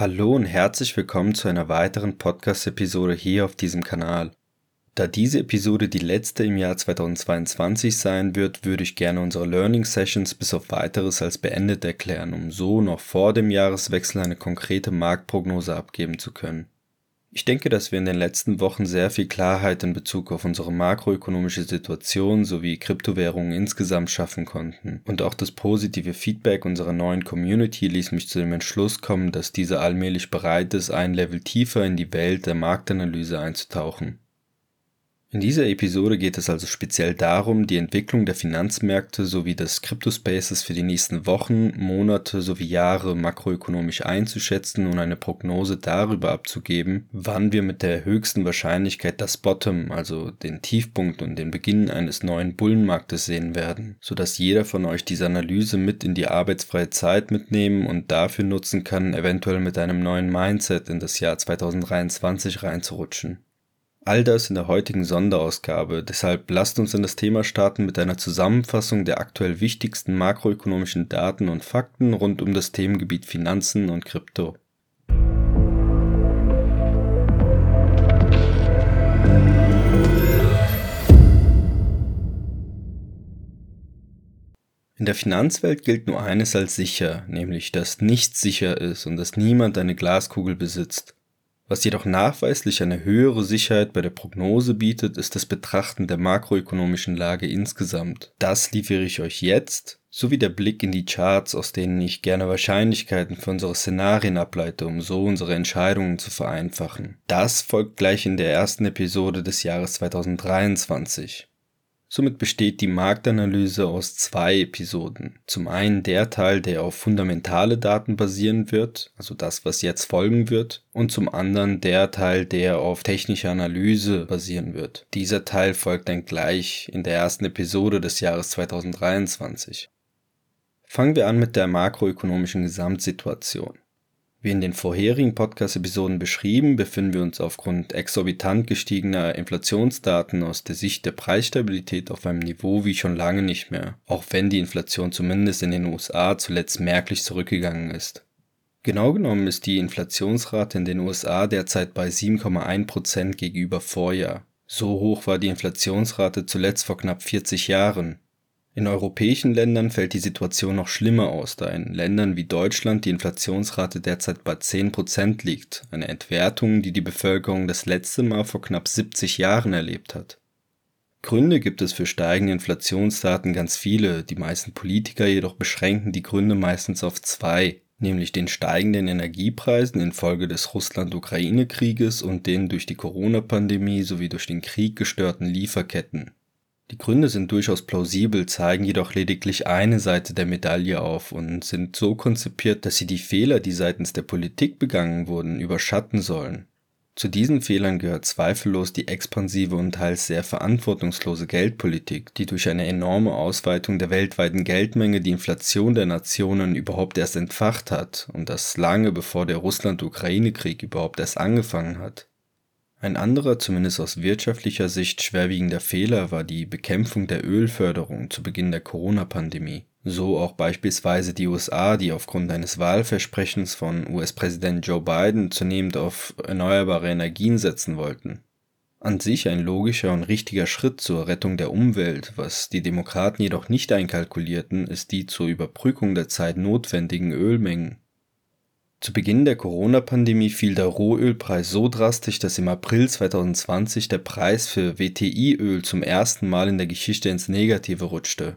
Hallo und herzlich willkommen zu einer weiteren Podcast-Episode hier auf diesem Kanal. Da diese Episode die letzte im Jahr 2022 sein wird, würde ich gerne unsere Learning Sessions bis auf weiteres als beendet erklären, um so noch vor dem Jahreswechsel eine konkrete Marktprognose abgeben zu können. Ich denke, dass wir in den letzten Wochen sehr viel Klarheit in Bezug auf unsere makroökonomische Situation sowie Kryptowährungen insgesamt schaffen konnten. Und auch das positive Feedback unserer neuen Community ließ mich zu dem Entschluss kommen, dass diese allmählich bereit ist, ein Level tiefer in die Welt der Marktanalyse einzutauchen. In dieser Episode geht es also speziell darum, die Entwicklung der Finanzmärkte sowie des Cryptospaces für die nächsten Wochen, Monate sowie Jahre makroökonomisch einzuschätzen und eine Prognose darüber abzugeben, wann wir mit der höchsten Wahrscheinlichkeit das Bottom, also den Tiefpunkt und den Beginn eines neuen Bullenmarktes sehen werden, sodass jeder von euch diese Analyse mit in die arbeitsfreie Zeit mitnehmen und dafür nutzen kann, eventuell mit einem neuen Mindset in das Jahr 2023 reinzurutschen. All das in der heutigen Sonderausgabe, deshalb lasst uns in das Thema starten mit einer Zusammenfassung der aktuell wichtigsten makroökonomischen Daten und Fakten rund um das Themengebiet Finanzen und Krypto. In der Finanzwelt gilt nur eines als sicher, nämlich dass nichts sicher ist und dass niemand eine Glaskugel besitzt. Was jedoch nachweislich eine höhere Sicherheit bei der Prognose bietet, ist das Betrachten der makroökonomischen Lage insgesamt. Das liefere ich euch jetzt, sowie der Blick in die Charts, aus denen ich gerne Wahrscheinlichkeiten für unsere Szenarien ableite, um so unsere Entscheidungen zu vereinfachen. Das folgt gleich in der ersten Episode des Jahres 2023. Somit besteht die Marktanalyse aus zwei Episoden. Zum einen der Teil, der auf fundamentale Daten basieren wird, also das, was jetzt folgen wird, und zum anderen der Teil, der auf technische Analyse basieren wird. Dieser Teil folgt dann gleich in der ersten Episode des Jahres 2023. Fangen wir an mit der makroökonomischen Gesamtsituation. Wie in den vorherigen Podcast-Episoden beschrieben, befinden wir uns aufgrund exorbitant gestiegener Inflationsdaten aus der Sicht der Preisstabilität auf einem Niveau wie schon lange nicht mehr, auch wenn die Inflation zumindest in den USA zuletzt merklich zurückgegangen ist. Genau genommen ist die Inflationsrate in den USA derzeit bei 7,1% gegenüber Vorjahr. So hoch war die Inflationsrate zuletzt vor knapp 40 Jahren. In europäischen Ländern fällt die Situation noch schlimmer aus, da in Ländern wie Deutschland die Inflationsrate derzeit bei 10% liegt, eine Entwertung, die die Bevölkerung das letzte Mal vor knapp 70 Jahren erlebt hat. Gründe gibt es für steigende Inflationsdaten ganz viele, die meisten Politiker jedoch beschränken die Gründe meistens auf zwei, nämlich den steigenden Energiepreisen infolge des Russland-Ukraine-Krieges und den durch die Corona-Pandemie sowie durch den Krieg gestörten Lieferketten. Die Gründe sind durchaus plausibel, zeigen jedoch lediglich eine Seite der Medaille auf und sind so konzipiert, dass sie die Fehler, die seitens der Politik begangen wurden, überschatten sollen. Zu diesen Fehlern gehört zweifellos die expansive und teils sehr verantwortungslose Geldpolitik, die durch eine enorme Ausweitung der weltweiten Geldmenge die Inflation der Nationen überhaupt erst entfacht hat und das lange bevor der Russland-Ukraine-Krieg überhaupt erst angefangen hat. Ein anderer, zumindest aus wirtschaftlicher Sicht schwerwiegender Fehler war die Bekämpfung der Ölförderung zu Beginn der Corona-Pandemie. So auch beispielsweise die USA, die aufgrund eines Wahlversprechens von US-Präsident Joe Biden zunehmend auf erneuerbare Energien setzen wollten. An sich ein logischer und richtiger Schritt zur Rettung der Umwelt, was die Demokraten jedoch nicht einkalkulierten, ist die zur Überbrückung der Zeit notwendigen Ölmengen. Zu Beginn der Corona-Pandemie fiel der Rohölpreis so drastisch, dass im April 2020 der Preis für WTI-Öl zum ersten Mal in der Geschichte ins Negative rutschte.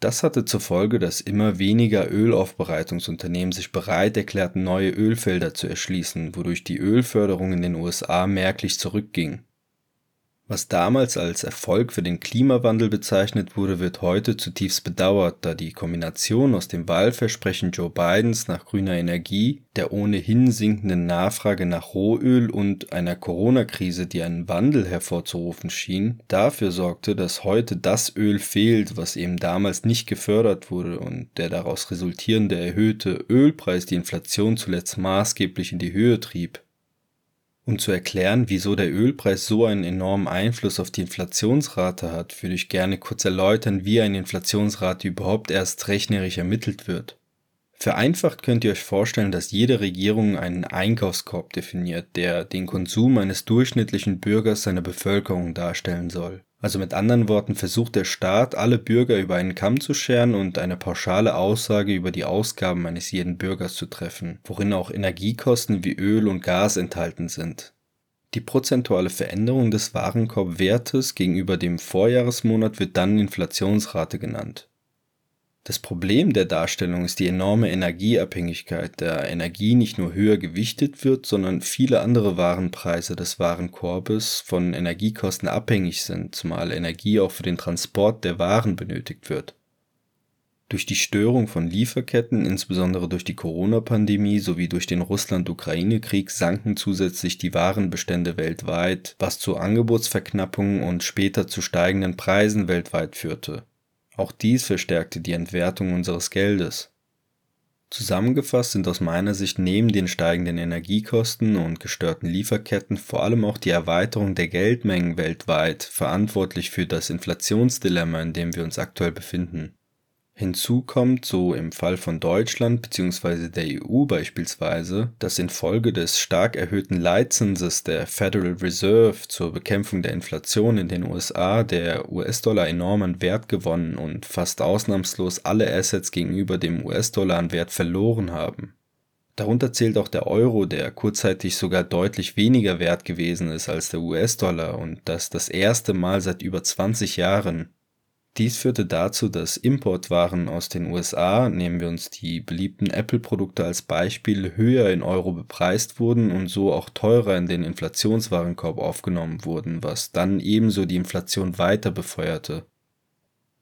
Das hatte zur Folge, dass immer weniger Ölaufbereitungsunternehmen sich bereit erklärten, neue Ölfelder zu erschließen, wodurch die Ölförderung in den USA merklich zurückging was damals als Erfolg für den Klimawandel bezeichnet wurde, wird heute zutiefst bedauert, da die Kombination aus dem Wahlversprechen Joe Bidens nach grüner Energie, der ohnehin sinkenden Nachfrage nach Rohöl und einer Corona-Krise, die einen Wandel hervorzurufen schien, dafür sorgte, dass heute das Öl fehlt, was eben damals nicht gefördert wurde und der daraus resultierende erhöhte Ölpreis die Inflation zuletzt maßgeblich in die Höhe trieb. Um zu erklären, wieso der Ölpreis so einen enormen Einfluss auf die Inflationsrate hat, würde ich gerne kurz erläutern, wie eine Inflationsrate überhaupt erst rechnerisch ermittelt wird. Vereinfacht könnt ihr euch vorstellen, dass jede Regierung einen Einkaufskorb definiert, der den Konsum eines durchschnittlichen Bürgers seiner Bevölkerung darstellen soll. Also mit anderen Worten versucht der Staat, alle Bürger über einen Kamm zu scheren und eine pauschale Aussage über die Ausgaben eines jeden Bürgers zu treffen, worin auch Energiekosten wie Öl und Gas enthalten sind. Die prozentuale Veränderung des Warenkorbwertes gegenüber dem Vorjahresmonat wird dann Inflationsrate genannt. Das Problem der Darstellung ist die enorme Energieabhängigkeit, da Energie nicht nur höher gewichtet wird, sondern viele andere Warenpreise des Warenkorbes von Energiekosten abhängig sind, zumal Energie auch für den Transport der Waren benötigt wird. Durch die Störung von Lieferketten, insbesondere durch die Corona-Pandemie sowie durch den Russland-Ukraine-Krieg, sanken zusätzlich die Warenbestände weltweit, was zu Angebotsverknappungen und später zu steigenden Preisen weltweit führte auch dies verstärkte die Entwertung unseres Geldes. Zusammengefasst sind aus meiner Sicht neben den steigenden Energiekosten und gestörten Lieferketten vor allem auch die Erweiterung der Geldmengen weltweit verantwortlich für das Inflationsdilemma, in dem wir uns aktuell befinden Hinzu kommt, so im Fall von Deutschland bzw. der EU beispielsweise, dass infolge des stark erhöhten Leitzinses der Federal Reserve zur Bekämpfung der Inflation in den USA der US-Dollar enorm an Wert gewonnen und fast ausnahmslos alle Assets gegenüber dem US-Dollar an Wert verloren haben. Darunter zählt auch der Euro, der kurzzeitig sogar deutlich weniger wert gewesen ist als der US-Dollar und das das erste Mal seit über 20 Jahren dies führte dazu, dass Importwaren aus den USA, nehmen wir uns die beliebten Apple-Produkte als Beispiel, höher in Euro bepreist wurden und so auch teurer in den Inflationswarenkorb aufgenommen wurden, was dann ebenso die Inflation weiter befeuerte.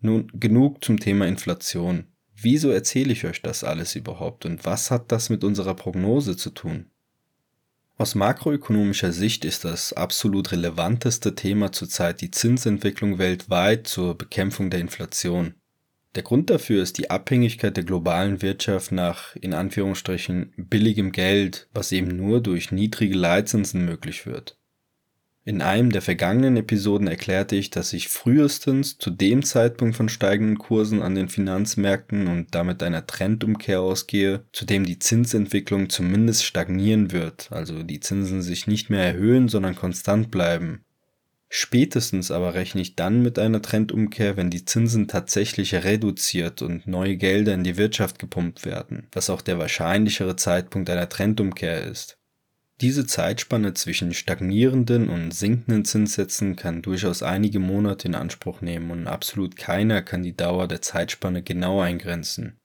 Nun genug zum Thema Inflation. Wieso erzähle ich euch das alles überhaupt und was hat das mit unserer Prognose zu tun? Aus makroökonomischer Sicht ist das absolut relevanteste Thema zurzeit die Zinsentwicklung weltweit zur Bekämpfung der Inflation. Der Grund dafür ist die Abhängigkeit der globalen Wirtschaft nach in Anführungsstrichen billigem Geld, was eben nur durch niedrige Leitzinsen möglich wird. In einem der vergangenen Episoden erklärte ich, dass ich frühestens zu dem Zeitpunkt von steigenden Kursen an den Finanzmärkten und damit einer Trendumkehr ausgehe, zu dem die Zinsentwicklung zumindest stagnieren wird, also die Zinsen sich nicht mehr erhöhen, sondern konstant bleiben. Spätestens aber rechne ich dann mit einer Trendumkehr, wenn die Zinsen tatsächlich reduziert und neue Gelder in die Wirtschaft gepumpt werden, was auch der wahrscheinlichere Zeitpunkt einer Trendumkehr ist. Diese Zeitspanne zwischen stagnierenden und sinkenden Zinssätzen kann durchaus einige Monate in Anspruch nehmen und absolut keiner kann die Dauer der Zeitspanne genau eingrenzen.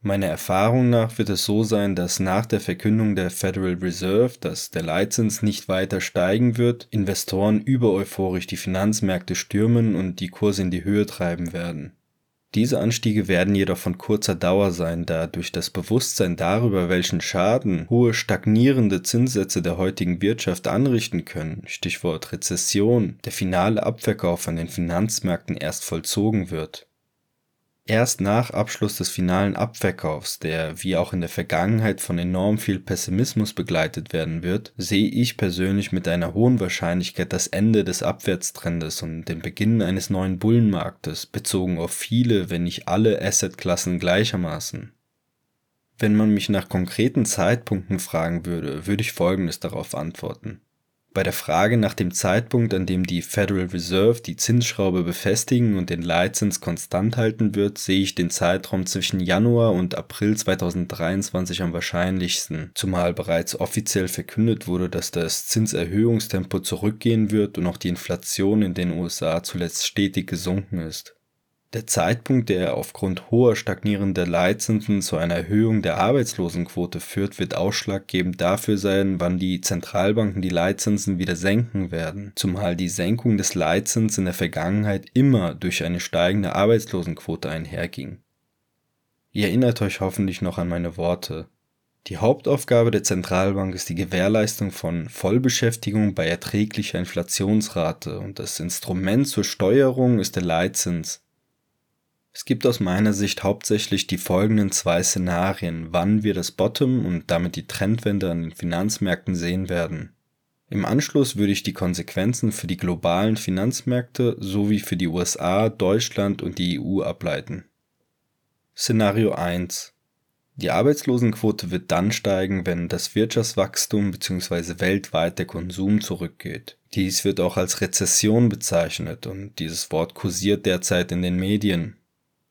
Meiner Erfahrung nach wird es so sein, dass nach der Verkündung der Federal Reserve, dass der Leitzins nicht weiter steigen wird, Investoren übereuphorisch die Finanzmärkte stürmen und die Kurse in die Höhe treiben werden. Diese Anstiege werden jedoch von kurzer Dauer sein, da durch das Bewusstsein darüber, welchen Schaden hohe stagnierende Zinssätze der heutigen Wirtschaft anrichten können (Stichwort Rezession), der finale Abverkauf an den Finanzmärkten erst vollzogen wird Erst nach Abschluss des finalen Abverkaufs, der wie auch in der Vergangenheit von enorm viel Pessimismus begleitet werden wird, sehe ich persönlich mit einer hohen Wahrscheinlichkeit das Ende des Abwärtstrendes und den Beginn eines neuen Bullenmarktes, bezogen auf viele, wenn nicht alle Assetklassen gleichermaßen. Wenn man mich nach konkreten Zeitpunkten fragen würde, würde ich Folgendes darauf antworten bei der Frage nach dem Zeitpunkt, an dem die Federal Reserve die Zinsschraube befestigen und den Leitzins konstant halten wird, sehe ich den Zeitraum zwischen Januar und April 2023 am wahrscheinlichsten, zumal bereits offiziell verkündet wurde, dass das Zinserhöhungstempo zurückgehen wird und auch die Inflation in den USA zuletzt stetig gesunken ist der Zeitpunkt, der aufgrund hoher stagnierender Leitzinsen zu einer Erhöhung der Arbeitslosenquote führt, wird ausschlaggebend dafür sein, wann die Zentralbanken die Leitzinsen wieder senken werden, zumal die Senkung des Leitzins in der Vergangenheit immer durch eine steigende Arbeitslosenquote einherging. Ihr erinnert euch hoffentlich noch an meine Worte. Die Hauptaufgabe der Zentralbank ist die Gewährleistung von Vollbeschäftigung bei erträglicher Inflationsrate und das Instrument zur Steuerung ist der Leitzins es gibt aus meiner Sicht hauptsächlich die folgenden zwei Szenarien, wann wir das Bottom und damit die Trendwende an den Finanzmärkten sehen werden. Im Anschluss würde ich die Konsequenzen für die globalen Finanzmärkte sowie für die USA, Deutschland und die EU ableiten. Szenario 1 Die Arbeitslosenquote wird dann steigen, wenn das Wirtschaftswachstum bzw. weltweit der Konsum zurückgeht. Dies wird auch als Rezession bezeichnet und dieses Wort kursiert derzeit in den Medien.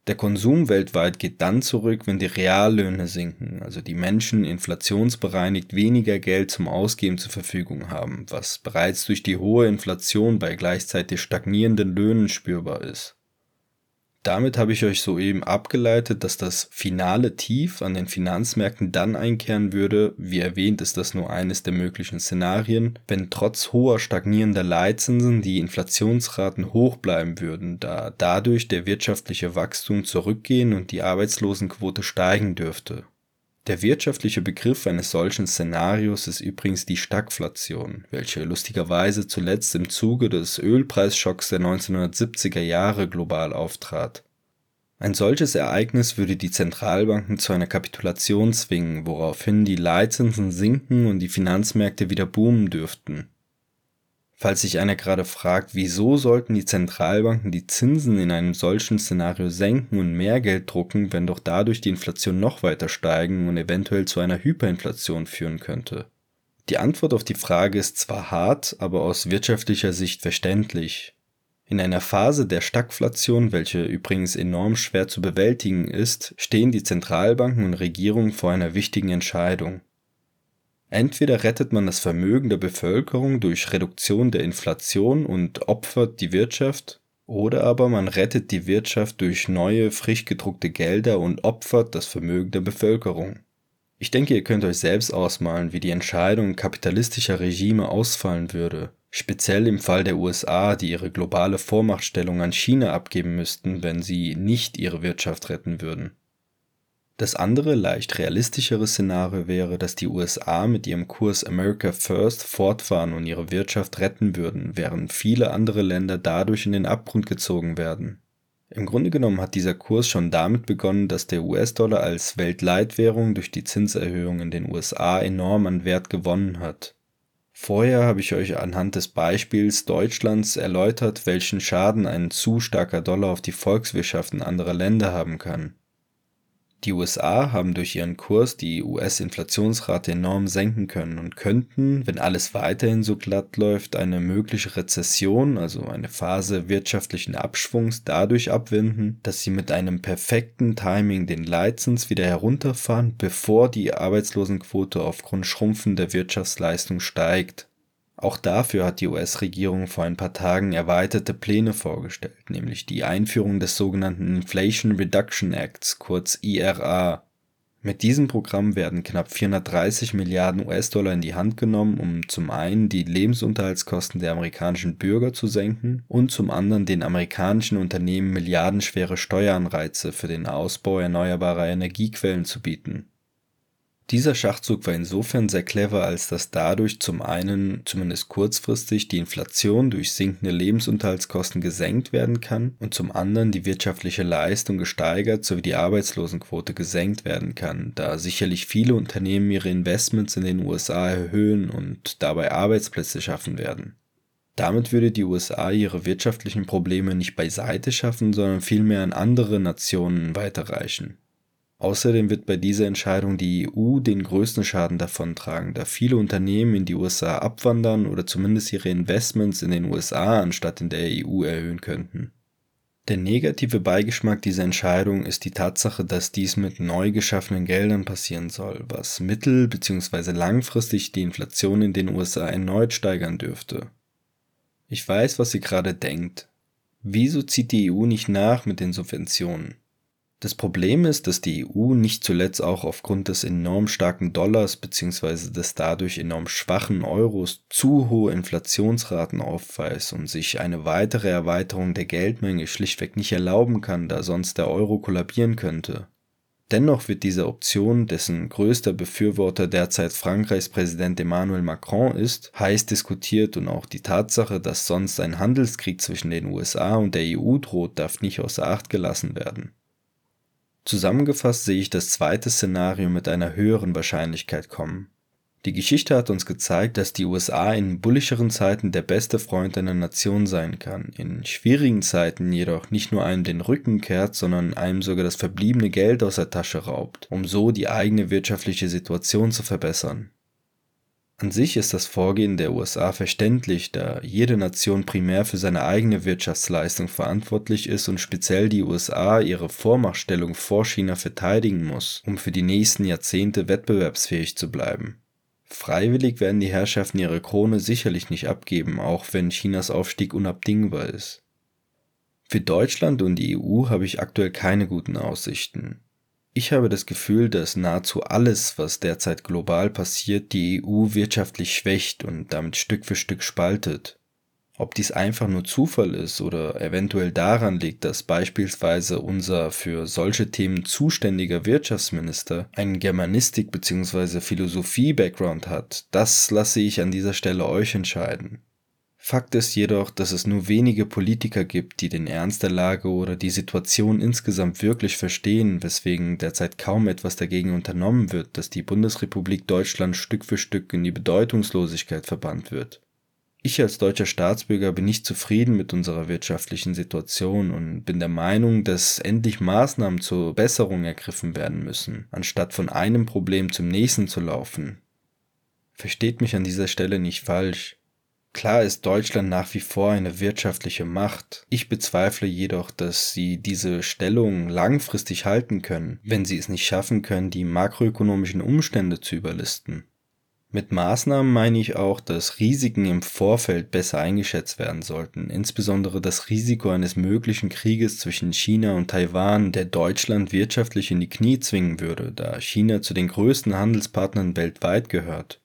Der Konsum weltweit geht dann zurück, wenn die Reallöhne sinken, also die Menschen inflationsbereinigt weniger Geld zum Ausgeben zur Verfügung haben, was bereits durch die hohe Inflation bei gleichzeitig stagnierenden Löhnen spürbar ist. Damit habe ich euch soeben abgeleitet, dass das finale Tief an den Finanzmärkten dann einkehren würde, wie erwähnt ist das nur eines der möglichen Szenarien, wenn trotz hoher stagnierender Leitzinsen die Inflationsraten hoch bleiben würden, da dadurch der wirtschaftliche Wachstum zurückgehen und die Arbeitslosenquote steigen dürfte. Der wirtschaftliche Begriff eines solchen Szenarios ist übrigens die Stagflation, welche lustigerweise zuletzt im Zuge des Ölpreisschocks der 1970er Jahre global auftrat. Ein solches Ereignis würde die Zentralbanken zu einer Kapitulation zwingen, woraufhin die Leitzinsen sinken und die Finanzmärkte wieder boomen dürften Falls sich einer gerade fragt, wieso sollten die Zentralbanken die Zinsen in einem solchen Szenario senken und mehr Geld drucken, wenn doch dadurch die Inflation noch weiter steigen und eventuell zu einer Hyperinflation führen könnte? Die Antwort auf die Frage ist zwar hart, aber aus wirtschaftlicher Sicht verständlich. In einer Phase der Stagflation, welche übrigens enorm schwer zu bewältigen ist, stehen die Zentralbanken und Regierungen vor einer wichtigen Entscheidung. Entweder rettet man das Vermögen der Bevölkerung durch Reduktion der Inflation und opfert die Wirtschaft, oder aber man rettet die Wirtschaft durch neue, frisch gedruckte Gelder und opfert das Vermögen der Bevölkerung. Ich denke, ihr könnt euch selbst ausmalen, wie die Entscheidung kapitalistischer Regime ausfallen würde, speziell im Fall der USA, die ihre globale Vormachtstellung an China abgeben müssten, wenn sie nicht ihre Wirtschaft retten würden. Das andere, leicht realistischere Szenario wäre, dass die USA mit ihrem Kurs America First fortfahren und ihre Wirtschaft retten würden, während viele andere Länder dadurch in den Abgrund gezogen werden. Im Grunde genommen hat dieser Kurs schon damit begonnen, dass der US-Dollar als Weltleitwährung durch die Zinserhöhung in den USA enorm an Wert gewonnen hat. Vorher habe ich euch anhand des Beispiels Deutschlands erläutert, welchen Schaden ein zu starker Dollar auf die Volkswirtschaften anderer Länder haben kann. Die USA haben durch ihren Kurs die US-Inflationsrate enorm senken können und könnten, wenn alles weiterhin so glatt läuft, eine mögliche Rezession, also eine Phase wirtschaftlichen Abschwungs, dadurch abwenden, dass sie mit einem perfekten Timing den Leitzins wieder herunterfahren, bevor die Arbeitslosenquote aufgrund schrumpfender Wirtschaftsleistung steigt auch dafür hat die US-Regierung vor ein paar Tagen erweiterte Pläne vorgestellt, nämlich die Einführung des sogenannten Inflation Reduction Acts, kurz IRA. Mit diesem Programm werden knapp 430 Milliarden US-Dollar in die Hand genommen, um zum einen die Lebensunterhaltskosten der amerikanischen Bürger zu senken und zum anderen den amerikanischen Unternehmen milliardenschwere Steueranreize für den Ausbau erneuerbarer Energiequellen zu bieten dieser Schachzug war insofern sehr clever, als dass dadurch zum einen zumindest kurzfristig die Inflation durch sinkende Lebensunterhaltskosten gesenkt werden kann und zum anderen die wirtschaftliche Leistung gesteigert sowie die Arbeitslosenquote gesenkt werden kann, da sicherlich viele Unternehmen ihre Investments in den USA erhöhen und dabei Arbeitsplätze schaffen werden. Damit würde die USA ihre wirtschaftlichen Probleme nicht beiseite schaffen, sondern vielmehr an andere Nationen weiterreichen. Außerdem wird bei dieser Entscheidung die EU den größten Schaden davontragen, da viele Unternehmen in die USA abwandern oder zumindest ihre Investments in den USA anstatt in der EU erhöhen könnten. Der negative Beigeschmack dieser Entscheidung ist die Tatsache, dass dies mit neu geschaffenen Geldern passieren soll, was mittel- bzw. langfristig die Inflation in den USA erneut steigern dürfte. Ich weiß, was ihr gerade denkt. Wieso zieht die EU nicht nach mit den Subventionen? Das Problem ist, dass die EU nicht zuletzt auch aufgrund des enorm starken Dollars bzw. des dadurch enorm schwachen Euros zu hohe Inflationsraten aufweist und sich eine weitere Erweiterung der Geldmenge schlichtweg nicht erlauben kann, da sonst der Euro kollabieren könnte. Dennoch wird diese Option, dessen größter Befürworter derzeit Frankreichs Präsident Emmanuel Macron ist, heiß diskutiert und auch die Tatsache, dass sonst ein Handelskrieg zwischen den USA und der EU droht, darf nicht außer Acht gelassen werden. Zusammengefasst sehe ich das zweite Szenario mit einer höheren Wahrscheinlichkeit kommen. Die Geschichte hat uns gezeigt, dass die USA in bullischeren Zeiten der beste Freund einer Nation sein kann, in schwierigen Zeiten jedoch nicht nur einem den Rücken kehrt, sondern einem sogar das verbliebene Geld aus der Tasche raubt, um so die eigene wirtschaftliche Situation zu verbessern. An sich ist das Vorgehen der USA verständlich, da jede Nation primär für seine eigene Wirtschaftsleistung verantwortlich ist und speziell die USA ihre Vormachtstellung vor China verteidigen muss, um für die nächsten Jahrzehnte wettbewerbsfähig zu bleiben. Freiwillig werden die Herrschaften ihre Krone sicherlich nicht abgeben, auch wenn Chinas Aufstieg unabdingbar ist. Für Deutschland und die EU habe ich aktuell keine guten Aussichten. Ich habe das Gefühl, dass nahezu alles, was derzeit global passiert, die EU wirtschaftlich schwächt und damit Stück für Stück spaltet. Ob dies einfach nur Zufall ist oder eventuell daran liegt, dass beispielsweise unser für solche Themen zuständiger Wirtschaftsminister einen Germanistik- bzw. Philosophie-Background hat, das lasse ich an dieser Stelle euch entscheiden. Fakt ist jedoch, dass es nur wenige Politiker gibt, die den Ernst der Lage oder die Situation insgesamt wirklich verstehen, weswegen derzeit kaum etwas dagegen unternommen wird, dass die Bundesrepublik Deutschland Stück für Stück in die Bedeutungslosigkeit verbannt wird. Ich als deutscher Staatsbürger bin nicht zufrieden mit unserer wirtschaftlichen Situation und bin der Meinung, dass endlich Maßnahmen zur Besserung ergriffen werden müssen, anstatt von einem Problem zum nächsten zu laufen. Versteht mich an dieser Stelle nicht falsch. Klar ist Deutschland nach wie vor eine wirtschaftliche Macht. Ich bezweifle jedoch, dass sie diese Stellung langfristig halten können, wenn sie es nicht schaffen können, die makroökonomischen Umstände zu überlisten. Mit Maßnahmen meine ich auch, dass Risiken im Vorfeld besser eingeschätzt werden sollten, insbesondere das Risiko eines möglichen Krieges zwischen China und Taiwan, der Deutschland wirtschaftlich in die Knie zwingen würde, da China zu den größten Handelspartnern weltweit gehört.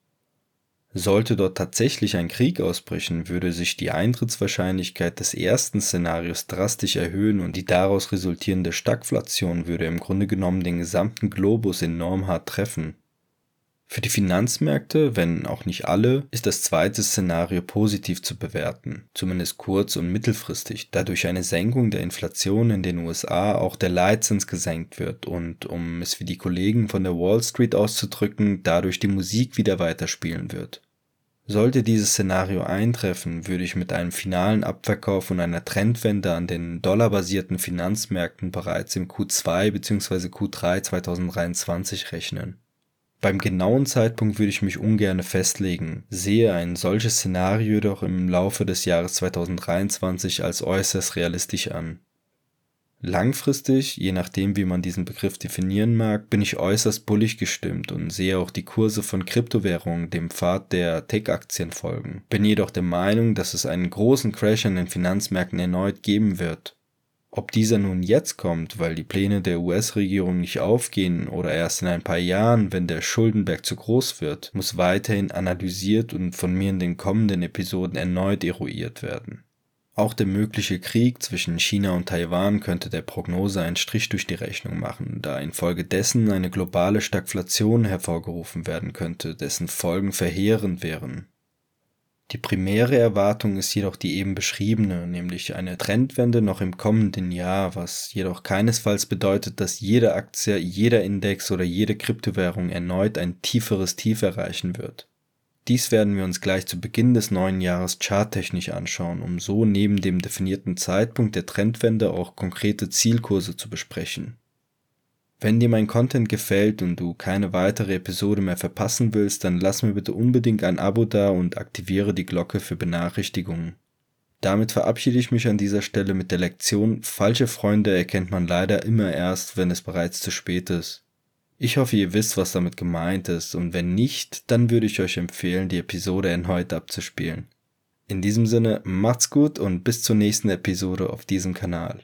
Sollte dort tatsächlich ein Krieg ausbrechen, würde sich die Eintrittswahrscheinlichkeit des ersten Szenarios drastisch erhöhen und die daraus resultierende Stagflation würde im Grunde genommen den gesamten Globus enorm hart treffen. Für die Finanzmärkte, wenn auch nicht alle, ist das zweite Szenario positiv zu bewerten, zumindest kurz- und mittelfristig, da durch eine Senkung der Inflation in den USA auch der Leitzins gesenkt wird und, um es wie die Kollegen von der Wall Street auszudrücken, dadurch die Musik wieder weiterspielen wird. Sollte dieses Szenario eintreffen, würde ich mit einem finalen Abverkauf und einer Trendwende an den dollarbasierten Finanzmärkten bereits im Q2 bzw. Q3 2023 rechnen. Beim genauen Zeitpunkt würde ich mich ungern festlegen, sehe ein solches Szenario jedoch im Laufe des Jahres 2023 als äußerst realistisch an. Langfristig, je nachdem wie man diesen Begriff definieren mag, bin ich äußerst bullig gestimmt und sehe auch die Kurse von Kryptowährungen dem Pfad der Tech-Aktien folgen. Bin jedoch der Meinung, dass es einen großen Crash an den Finanzmärkten erneut geben wird. Ob dieser nun jetzt kommt, weil die Pläne der US-Regierung nicht aufgehen oder erst in ein paar Jahren, wenn der Schuldenberg zu groß wird, muss weiterhin analysiert und von mir in den kommenden Episoden erneut eruiert werden. Auch der mögliche Krieg zwischen China und Taiwan könnte der Prognose einen Strich durch die Rechnung machen, da infolgedessen eine globale Stagflation hervorgerufen werden könnte, dessen Folgen verheerend wären. Die primäre Erwartung ist jedoch die eben beschriebene, nämlich eine Trendwende noch im kommenden Jahr, was jedoch keinesfalls bedeutet, dass jede Aktie, jeder Index oder jede Kryptowährung erneut ein tieferes Tief erreichen wird. Dies werden wir uns gleich zu Beginn des neuen Jahres charttechnisch anschauen, um so neben dem definierten Zeitpunkt der Trendwende auch konkrete Zielkurse zu besprechen. Wenn dir mein Content gefällt und du keine weitere Episode mehr verpassen willst, dann lass mir bitte unbedingt ein Abo da und aktiviere die Glocke für Benachrichtigungen. Damit verabschiede ich mich an dieser Stelle mit der Lektion, falsche Freunde erkennt man leider immer erst, wenn es bereits zu spät ist. Ich hoffe, ihr wisst, was damit gemeint ist, und wenn nicht, dann würde ich euch empfehlen, die Episode erneut abzuspielen. In diesem Sinne, macht's gut und bis zur nächsten Episode auf diesem Kanal.